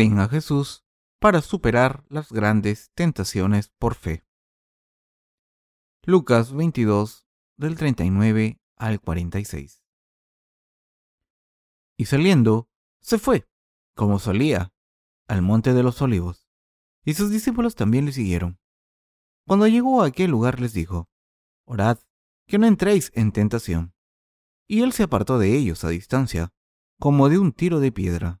A Jesús para superar las grandes tentaciones por fe. Lucas 22 del 39 al 46. Y saliendo, se fue, como solía, al monte de los olivos, y sus discípulos también le siguieron. Cuando llegó a aquel lugar les dijo, Orad, que no entréis en tentación. Y él se apartó de ellos a distancia, como de un tiro de piedra.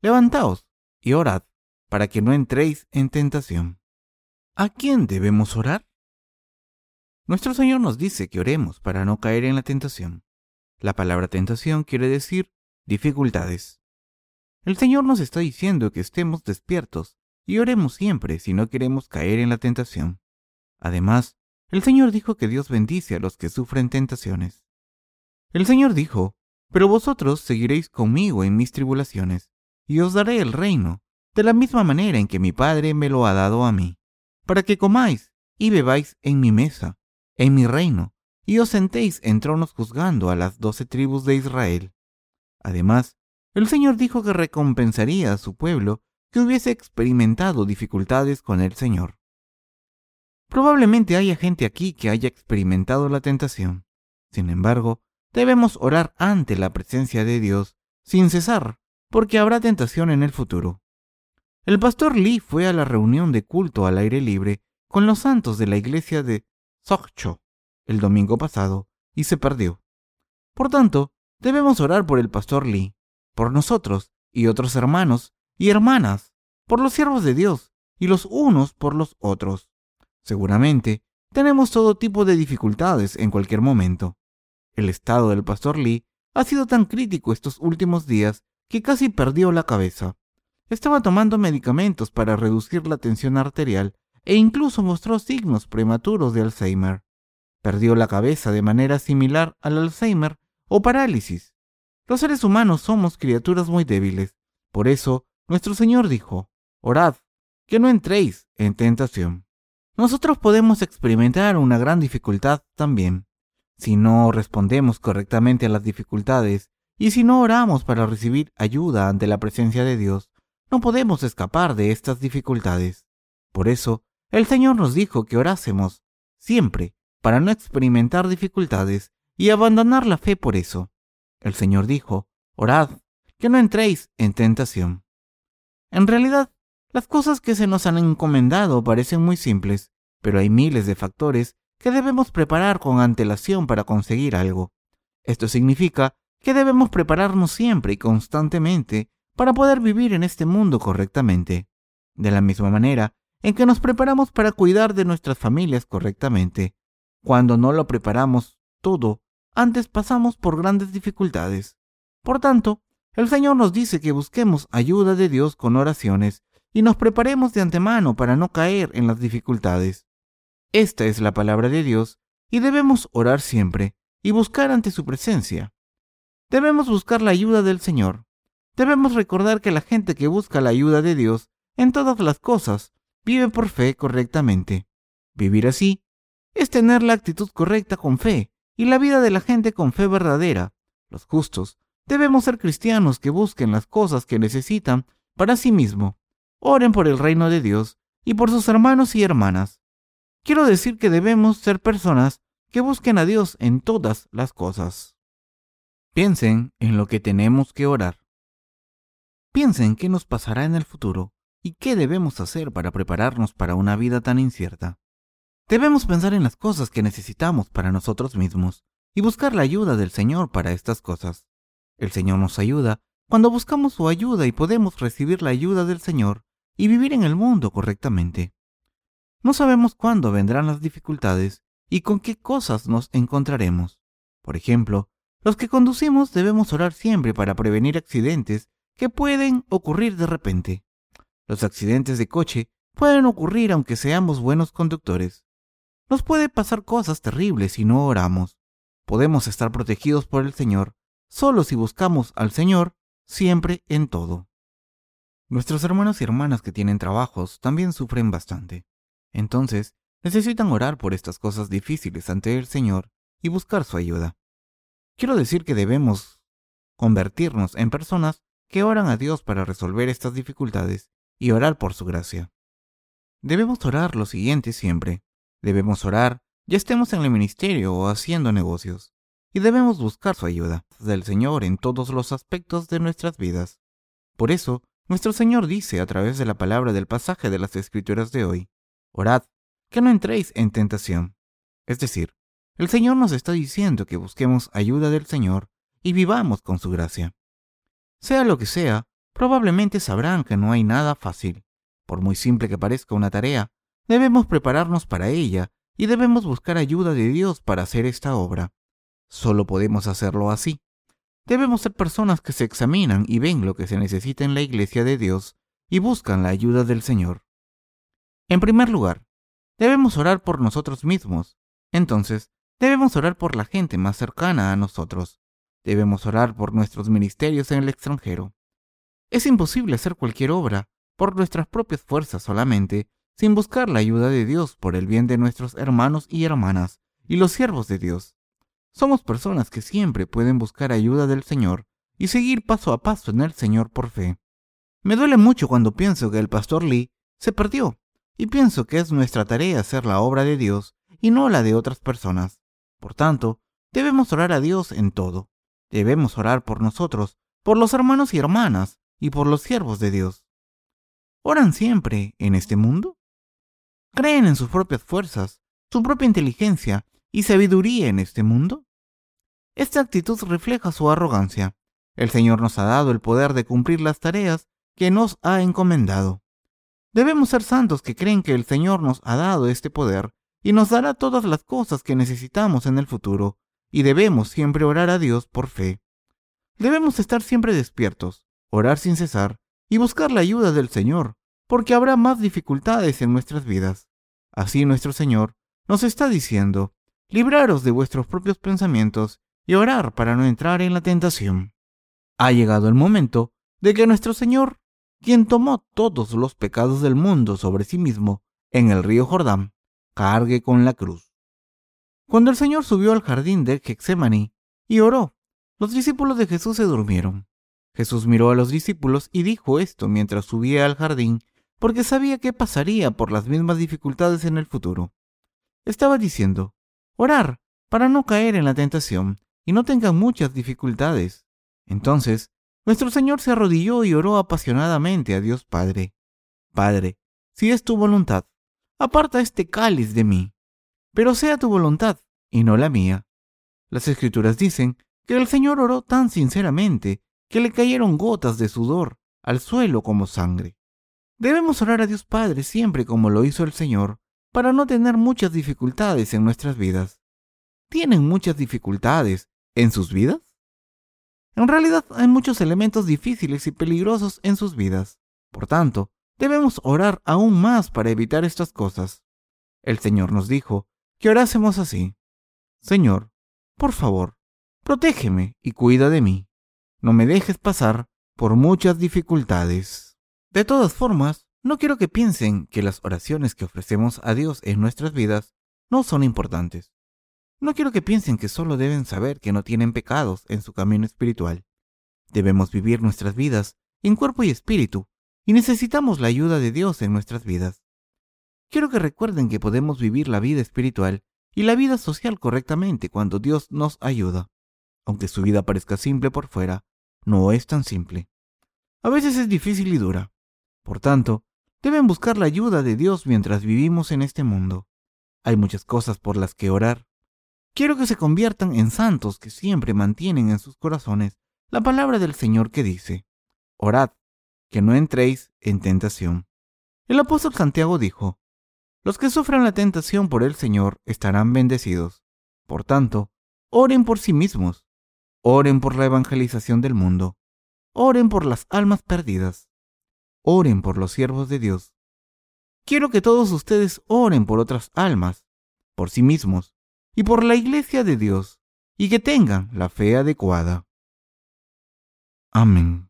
Levantaos y orad, para que no entréis en tentación. ¿A quién debemos orar? Nuestro Señor nos dice que oremos para no caer en la tentación. La palabra tentación quiere decir dificultades. El Señor nos está diciendo que estemos despiertos y oremos siempre si no queremos caer en la tentación. Además, el Señor dijo que Dios bendice a los que sufren tentaciones. El Señor dijo, pero vosotros seguiréis conmigo en mis tribulaciones, y os daré el reino, de la misma manera en que mi Padre me lo ha dado a mí, para que comáis y bebáis en mi mesa, en mi reino, y os sentéis en tronos juzgando a las doce tribus de Israel. Además, el Señor dijo que recompensaría a su pueblo que hubiese experimentado dificultades con el Señor. Probablemente haya gente aquí que haya experimentado la tentación. Sin embargo, debemos orar ante la presencia de Dios sin cesar, porque habrá tentación en el futuro. El pastor Lee fue a la reunión de culto al aire libre con los santos de la iglesia de Sokcho el domingo pasado y se perdió. Por tanto, debemos orar por el pastor Lee, por nosotros y otros hermanos y hermanas, por los siervos de Dios y los unos por los otros. Seguramente tenemos todo tipo de dificultades en cualquier momento. El estado del pastor Lee ha sido tan crítico estos últimos días que casi perdió la cabeza. Estaba tomando medicamentos para reducir la tensión arterial e incluso mostró signos prematuros de Alzheimer. Perdió la cabeza de manera similar al Alzheimer o parálisis. Los seres humanos somos criaturas muy débiles. Por eso, nuestro Señor dijo, Orad, que no entréis en tentación. Nosotros podemos experimentar una gran dificultad también. Si no respondemos correctamente a las dificultades y si no oramos para recibir ayuda ante la presencia de Dios, no podemos escapar de estas dificultades. Por eso, el Señor nos dijo que orásemos siempre para no experimentar dificultades y abandonar la fe por eso. El Señor dijo, orad, que no entréis en tentación. En realidad, las cosas que se nos han encomendado parecen muy simples, pero hay miles de factores que debemos preparar con antelación para conseguir algo. Esto significa que debemos prepararnos siempre y constantemente para poder vivir en este mundo correctamente, de la misma manera en que nos preparamos para cuidar de nuestras familias correctamente. Cuando no lo preparamos todo, antes pasamos por grandes dificultades. Por tanto, el Señor nos dice que busquemos ayuda de Dios con oraciones y nos preparemos de antemano para no caer en las dificultades. Esta es la palabra de Dios y debemos orar siempre y buscar ante su presencia. Debemos buscar la ayuda del Señor. Debemos recordar que la gente que busca la ayuda de Dios en todas las cosas vive por fe correctamente. Vivir así es tener la actitud correcta con fe y la vida de la gente con fe verdadera. Los justos debemos ser cristianos que busquen las cosas que necesitan para sí mismo. Oren por el reino de Dios y por sus hermanos y hermanas. Quiero decir que debemos ser personas que busquen a Dios en todas las cosas. Piensen en lo que tenemos que orar. Piensen qué nos pasará en el futuro y qué debemos hacer para prepararnos para una vida tan incierta. Debemos pensar en las cosas que necesitamos para nosotros mismos y buscar la ayuda del Señor para estas cosas. El Señor nos ayuda cuando buscamos su ayuda y podemos recibir la ayuda del Señor y vivir en el mundo correctamente. No sabemos cuándo vendrán las dificultades y con qué cosas nos encontraremos. Por ejemplo, los que conducimos debemos orar siempre para prevenir accidentes que pueden ocurrir de repente. Los accidentes de coche pueden ocurrir aunque seamos buenos conductores. Nos puede pasar cosas terribles si no oramos. Podemos estar protegidos por el Señor solo si buscamos al Señor siempre en todo. Nuestros hermanos y hermanas que tienen trabajos también sufren bastante. Entonces, necesitan orar por estas cosas difíciles ante el Señor y buscar su ayuda. Quiero decir que debemos convertirnos en personas que oran a Dios para resolver estas dificultades y orar por su gracia. Debemos orar lo siguiente siempre. Debemos orar, ya estemos en el ministerio o haciendo negocios, y debemos buscar su ayuda del Señor en todos los aspectos de nuestras vidas. Por eso, nuestro Señor dice a través de la palabra del pasaje de las Escrituras de hoy, Orad, que no entréis en tentación. Es decir, el Señor nos está diciendo que busquemos ayuda del Señor y vivamos con su gracia. Sea lo que sea, probablemente sabrán que no hay nada fácil. Por muy simple que parezca una tarea, debemos prepararnos para ella y debemos buscar ayuda de Dios para hacer esta obra. Solo podemos hacerlo así. Debemos ser personas que se examinan y ven lo que se necesita en la iglesia de Dios y buscan la ayuda del Señor. En primer lugar, debemos orar por nosotros mismos. Entonces, debemos orar por la gente más cercana a nosotros. Debemos orar por nuestros ministerios en el extranjero. Es imposible hacer cualquier obra por nuestras propias fuerzas solamente, sin buscar la ayuda de Dios por el bien de nuestros hermanos y hermanas y los siervos de Dios. Somos personas que siempre pueden buscar ayuda del Señor y seguir paso a paso en el Señor por fe. Me duele mucho cuando pienso que el pastor Lee se perdió y pienso que es nuestra tarea hacer la obra de Dios y no la de otras personas. Por tanto, debemos orar a Dios en todo. Debemos orar por nosotros, por los hermanos y hermanas y por los siervos de Dios. ¿Oran siempre en este mundo? ¿Creen en sus propias fuerzas, su propia inteligencia y sabiduría en este mundo? Esta actitud refleja su arrogancia. El Señor nos ha dado el poder de cumplir las tareas que nos ha encomendado. Debemos ser santos que creen que el Señor nos ha dado este poder y nos dará todas las cosas que necesitamos en el futuro, y debemos siempre orar a Dios por fe. Debemos estar siempre despiertos, orar sin cesar y buscar la ayuda del Señor, porque habrá más dificultades en nuestras vidas. Así nuestro Señor nos está diciendo, libraros de vuestros propios pensamientos y orar para no entrar en la tentación. Ha llegado el momento de que nuestro Señor, quien tomó todos los pecados del mundo sobre sí mismo en el río Jordán, cargue con la cruz. Cuando el Señor subió al jardín de Getsemaní y oró, los discípulos de Jesús se durmieron. Jesús miró a los discípulos y dijo esto mientras subía al jardín porque sabía que pasaría por las mismas dificultades en el futuro. Estaba diciendo, orar para no caer en la tentación y no tengan muchas dificultades. Entonces, nuestro Señor se arrodilló y oró apasionadamente a Dios Padre. Padre, si es tu voluntad, aparta este cáliz de mí, pero sea tu voluntad y no la mía. Las escrituras dicen que el Señor oró tan sinceramente que le cayeron gotas de sudor al suelo como sangre. Debemos orar a Dios Padre siempre como lo hizo el Señor, para no tener muchas dificultades en nuestras vidas. ¿Tienen muchas dificultades en sus vidas? En realidad hay muchos elementos difíciles y peligrosos en sus vidas. Por tanto, debemos orar aún más para evitar estas cosas. El Señor nos dijo que orásemos así. Señor, por favor, protégeme y cuida de mí. No me dejes pasar por muchas dificultades. De todas formas, no quiero que piensen que las oraciones que ofrecemos a Dios en nuestras vidas no son importantes. No quiero que piensen que solo deben saber que no tienen pecados en su camino espiritual. Debemos vivir nuestras vidas en cuerpo y espíritu, y necesitamos la ayuda de Dios en nuestras vidas. Quiero que recuerden que podemos vivir la vida espiritual y la vida social correctamente cuando Dios nos ayuda. Aunque su vida parezca simple por fuera, no es tan simple. A veces es difícil y dura. Por tanto, deben buscar la ayuda de Dios mientras vivimos en este mundo. Hay muchas cosas por las que orar. Quiero que se conviertan en santos que siempre mantienen en sus corazones la palabra del Señor que dice, Orad, que no entréis en tentación. El apóstol Santiago dijo, Los que sufran la tentación por el Señor estarán bendecidos. Por tanto, oren por sí mismos, oren por la evangelización del mundo, oren por las almas perdidas. Oren por los siervos de Dios. Quiero que todos ustedes oren por otras almas, por sí mismos y por la iglesia de Dios, y que tengan la fe adecuada. Amén.